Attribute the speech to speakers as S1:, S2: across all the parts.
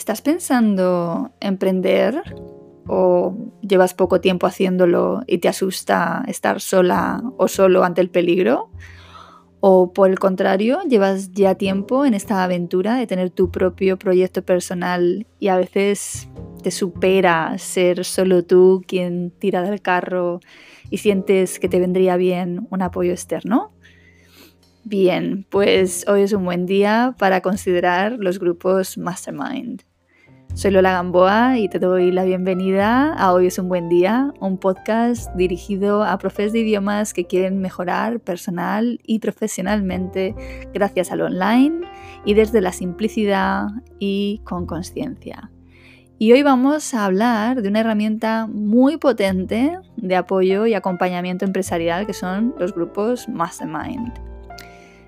S1: ¿Estás pensando emprender o llevas poco tiempo haciéndolo y te asusta estar sola o solo ante el peligro? ¿O por el contrario, llevas ya tiempo en esta aventura de tener tu propio proyecto personal y a veces te supera ser solo tú quien tira del carro y sientes que te vendría bien un apoyo externo? Bien, pues hoy es un buen día para considerar los grupos Mastermind. Soy Lola Gamboa y te doy la bienvenida a Hoy es un buen día, un podcast dirigido a profes de idiomas que quieren mejorar personal y profesionalmente gracias al online y desde la simplicidad y con conciencia. Y hoy vamos a hablar de una herramienta muy potente de apoyo y acompañamiento empresarial que son los grupos Mastermind.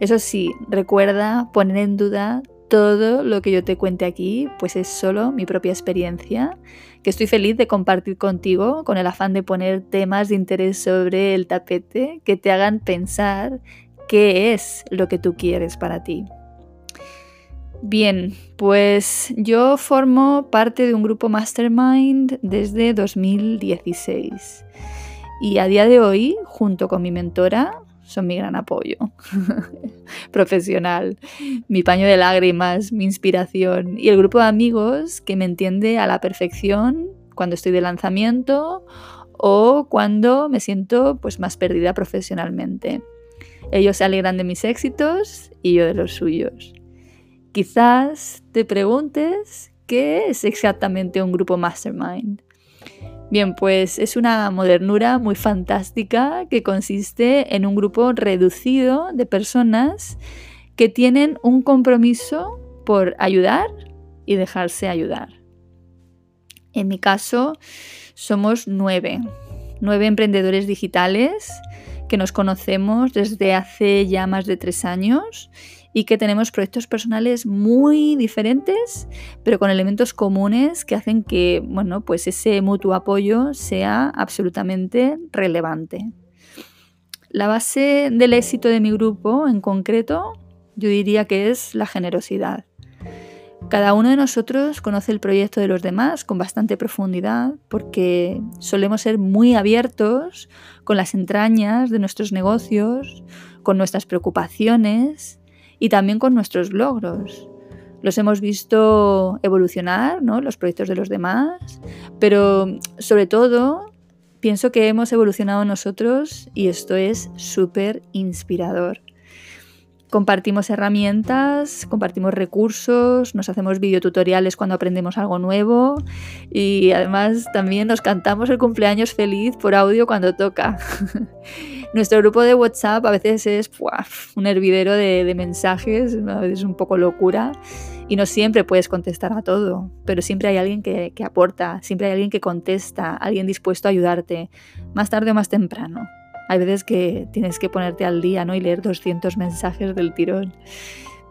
S1: Eso sí, recuerda poner en duda todo lo que yo te cuente aquí, pues es solo mi propia experiencia, que estoy feliz de compartir contigo con el afán de poner temas de interés sobre el tapete que te hagan pensar qué es lo que tú quieres para ti. Bien, pues yo formo parte de un grupo Mastermind desde 2016 y a día de hoy, junto con mi mentora, son mi gran apoyo profesional, mi paño de lágrimas, mi inspiración y el grupo de amigos que me entiende a la perfección cuando estoy de lanzamiento o cuando me siento pues más perdida profesionalmente. Ellos se alegran de mis éxitos y yo de los suyos. Quizás te preguntes qué es exactamente un grupo mastermind. Bien, pues es una modernura muy fantástica que consiste en un grupo reducido de personas que tienen un compromiso por ayudar y dejarse ayudar. En mi caso, somos nueve, nueve emprendedores digitales que nos conocemos desde hace ya más de tres años y que tenemos proyectos personales muy diferentes, pero con elementos comunes que hacen que, bueno, pues ese mutuo apoyo sea absolutamente relevante. La base del éxito de mi grupo en concreto, yo diría que es la generosidad. Cada uno de nosotros conoce el proyecto de los demás con bastante profundidad porque solemos ser muy abiertos con las entrañas de nuestros negocios, con nuestras preocupaciones y también con nuestros logros. Los hemos visto evolucionar, ¿no? los proyectos de los demás, pero sobre todo pienso que hemos evolucionado nosotros y esto es súper inspirador. Compartimos herramientas, compartimos recursos, nos hacemos videotutoriales cuando aprendemos algo nuevo y además también nos cantamos el cumpleaños feliz por audio cuando toca. Nuestro grupo de WhatsApp a veces es un hervidero de, mensajes, a veces un poco locura y no siempre puedes contestar a todo, pero siempre hay alguien que, que aporta, siempre hay alguien que contesta, alguien dispuesto a ayudarte, más tarde o más temprano. Hay veces que tienes que ponerte al día ¿no? y leer 200 mensajes del tirón.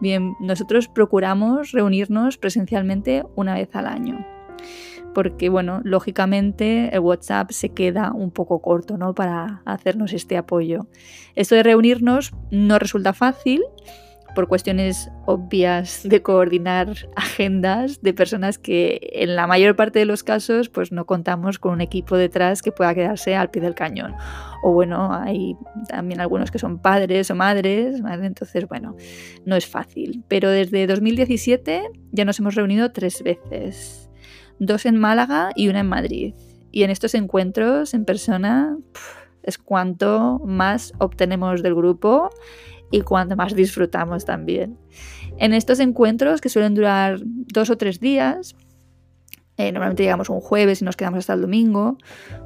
S1: Bien, nosotros procuramos reunirnos presencialmente una vez al año. Porque, bueno, lógicamente el WhatsApp se queda un poco corto ¿no? para hacernos este apoyo. Esto de reunirnos no resulta fácil, por cuestiones obvias de coordinar agendas de personas que en la mayor parte de los casos pues no contamos con un equipo detrás que pueda quedarse al pie del cañón. O bueno, hay también algunos que son padres o madres, entonces bueno, no es fácil. Pero desde 2017 ya nos hemos reunido tres veces, dos en Málaga y una en Madrid. Y en estos encuentros en persona es cuanto más obtenemos del grupo y cuando más disfrutamos también. En estos encuentros, que suelen durar dos o tres días, eh, normalmente llegamos un jueves y nos quedamos hasta el domingo.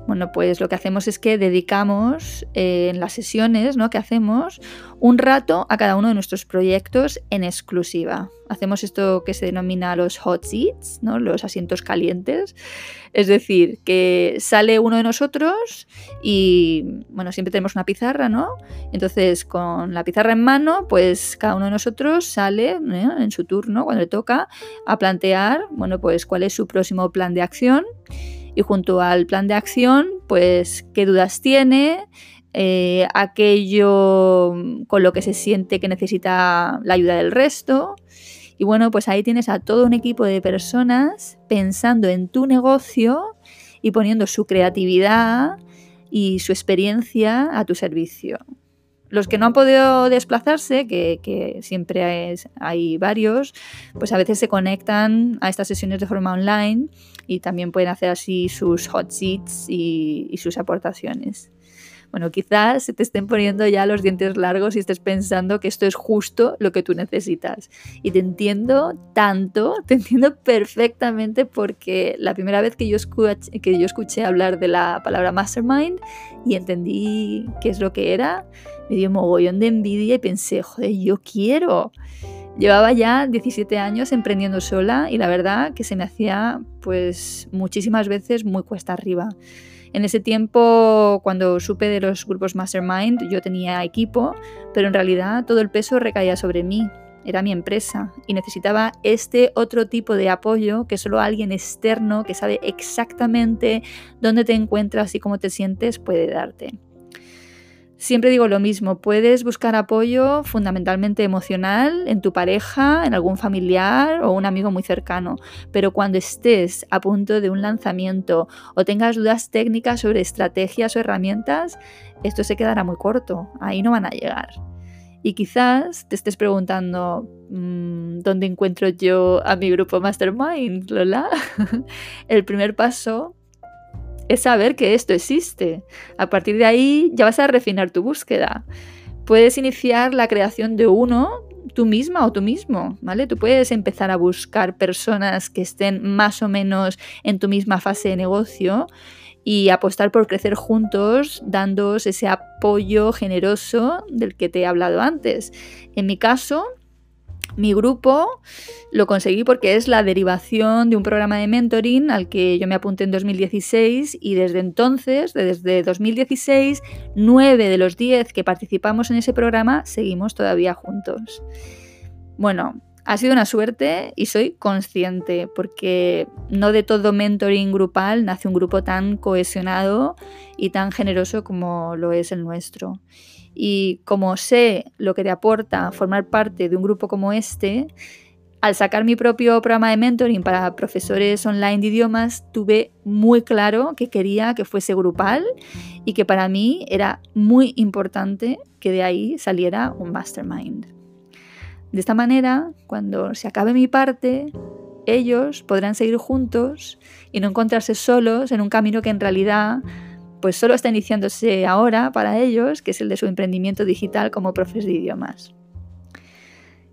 S1: Bueno, pues lo que hacemos es que dedicamos eh, en las sesiones ¿no? que hacemos un rato a cada uno de nuestros proyectos en exclusiva. Hacemos esto que se denomina los hot seats, ¿no? los asientos calientes. Es decir, que sale uno de nosotros y, bueno, siempre tenemos una pizarra, ¿no? Entonces, con la pizarra en mano, pues cada uno de nosotros sale ¿eh? en su turno, cuando le toca, a plantear, bueno, pues cuál es su próximo plan de acción y junto al plan de acción, pues qué dudas tiene, eh, aquello con lo que se siente que necesita la ayuda del resto. Y bueno, pues ahí tienes a todo un equipo de personas pensando en tu negocio y poniendo su creatividad y su experiencia a tu servicio. Los que no han podido desplazarse, que, siempre hay varios, pues a veces se conectan a estas sesiones de forma online y también pueden hacer así sus hot seats y sus aportaciones. Bueno, quizás se te estén poniendo ya los dientes largos y estés pensando que esto es justo lo que tú necesitas. Y te entiendo tanto, te entiendo perfectamente porque la primera vez que yo, escuché, hablar de la palabra mastermind y entendí qué es lo que era, me dio mogollón de envidia y pensé, joder, yo quiero. Llevaba ya 17 años emprendiendo sola y la verdad que se me hacía pues muchísimas veces muy cuesta arriba. En ese tiempo, cuando supe de los grupos Mastermind, yo tenía equipo, pero en realidad todo el peso recaía sobre mí. Era mi empresa y necesitaba este otro tipo de apoyo que solo alguien externo que sabe exactamente dónde te encuentras y cómo te sientes puede darte. Siempre digo lo mismo, puedes buscar apoyo fundamentalmente emocional en tu pareja, en algún familiar o un amigo muy cercano, pero cuando estés a punto de un lanzamiento o tengas dudas técnicas sobre estrategias o herramientas, esto se quedará muy corto, ahí no van a llegar. Y quizás te estés preguntando, mm, ¿dónde encuentro yo a mi grupo Mastermind, Lola? El primer paso es saber que esto existe. A partir de ahí ya vas a refinar tu búsqueda. Puedes iniciar la creación de uno tú misma o tú mismo, ¿vale? Tú puedes empezar a buscar personas que estén más o menos en tu misma fase de negocio y apostar por crecer juntos, dándos ese apoyo generoso del que te he hablado antes. En mi caso, mi grupo lo conseguí porque es la derivación de un programa de mentoring al que yo me apunté en 2016 y desde entonces, desde 2016, nueve de los diez que participamos en ese programa seguimos todavía juntos. Bueno, ha sido una suerte y soy consciente porque no de todo mentoring grupal nace un grupo tan cohesionado y tan generoso como lo es el nuestro. Y como sé lo que te aporta formar parte de un grupo como este, al sacar mi propio programa de mentoring para profesores online de idiomas, tuve muy claro que quería que fuese grupal y que para mí era muy importante que de ahí saliera un mastermind. De esta manera, cuando se acabe mi parte, ellos podrán seguir juntos y no encontrarse solos en un camino que en realidad pues solo está iniciándose ahora para ellos, que es el de su emprendimiento digital como profes de idiomas.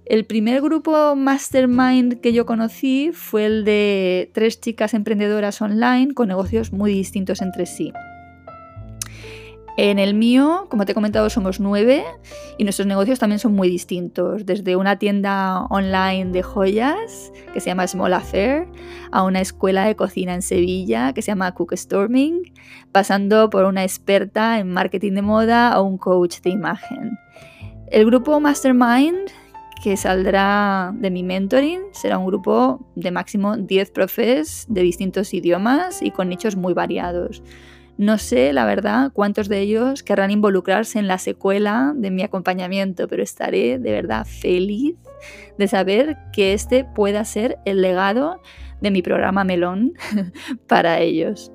S1: El primer grupo mastermind que yo conocí fue el de tres chicas emprendedoras online con negocios muy distintos entre sí. En el mío, como te he comentado, somos nueve y nuestros negocios también son muy distintos, desde una tienda online de joyas que se llama Small Affair, a una escuela de cocina en Sevilla que se llama Cook Storming, pasando por una experta en marketing de moda o un coach de imagen. El grupo Mastermind que saldrá de mi mentoring será un grupo de máximo 10 profes de distintos idiomas y con nichos muy variados. No sé, la verdad, cuántos de ellos querrán involucrarse en la secuela de mi acompañamiento, pero estaré de verdad feliz de saber que este pueda ser el legado de mi programa Melón para ellos.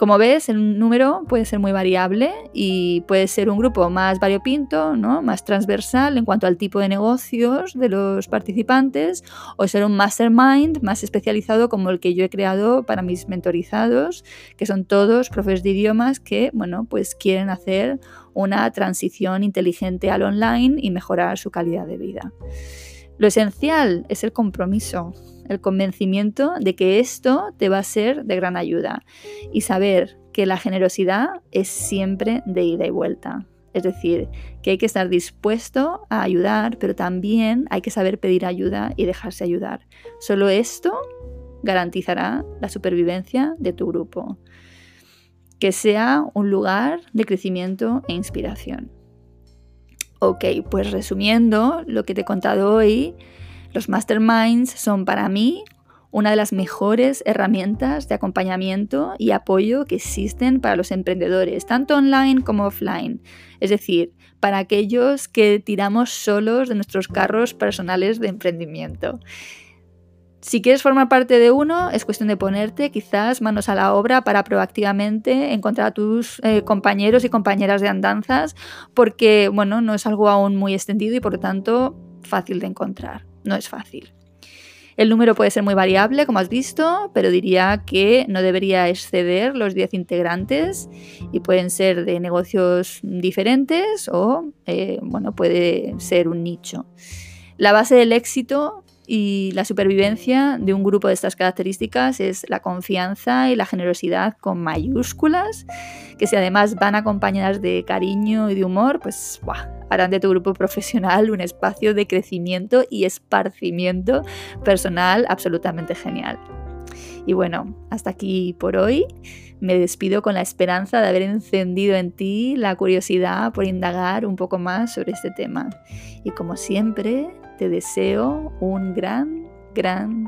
S1: Como ves, el número puede ser muy variable y puede ser un grupo más variopinto, ¿no? más transversal en cuanto al tipo de negocios de los participantes, o ser un mastermind más especializado como el que yo he creado para mis mentorizados, que son todos profes de idiomas que bueno, pues quieren hacer una transición inteligente al online y mejorar su calidad de vida. Lo esencial es el compromiso, el convencimiento de que esto te va a ser de gran ayuda y saber que la generosidad es siempre de ida y vuelta. Es decir, que hay que estar dispuesto a ayudar, pero también hay que saber pedir ayuda y dejarse ayudar. Solo esto garantizará la supervivencia de tu grupo. Que sea un lugar de crecimiento e inspiración. Ok, pues resumiendo lo que te he contado hoy, los masterminds son para mí una de las mejores herramientas de acompañamiento y apoyo que existen para los emprendedores, tanto online como offline. Es decir, para aquellos que tiramos solos de nuestros carros personales de emprendimiento. Si quieres formar parte de uno, es cuestión de ponerte quizás manos a la obra para proactivamente encontrar a tus eh, compañeros y compañeras de andanzas, porque bueno, no es algo aún muy extendido y por lo tanto fácil de encontrar. No es fácil. El número puede ser muy variable, como has visto, pero diría que no debería exceder los 10 integrantes y pueden ser de negocios diferentes o, eh, bueno, puede ser un nicho. La base del éxito y la supervivencia de un grupo de estas características es la confianza y la generosidad con mayúsculas, que si además van acompañadas de cariño y de humor, pues harán de tu grupo profesional un espacio de crecimiento y esparcimiento personal absolutamente genial. Y bueno, hasta aquí por hoy. Me despido con la esperanza de haber encendido en ti la curiosidad por indagar un poco más sobre este tema. Y como siempre, te deseo un gran, gran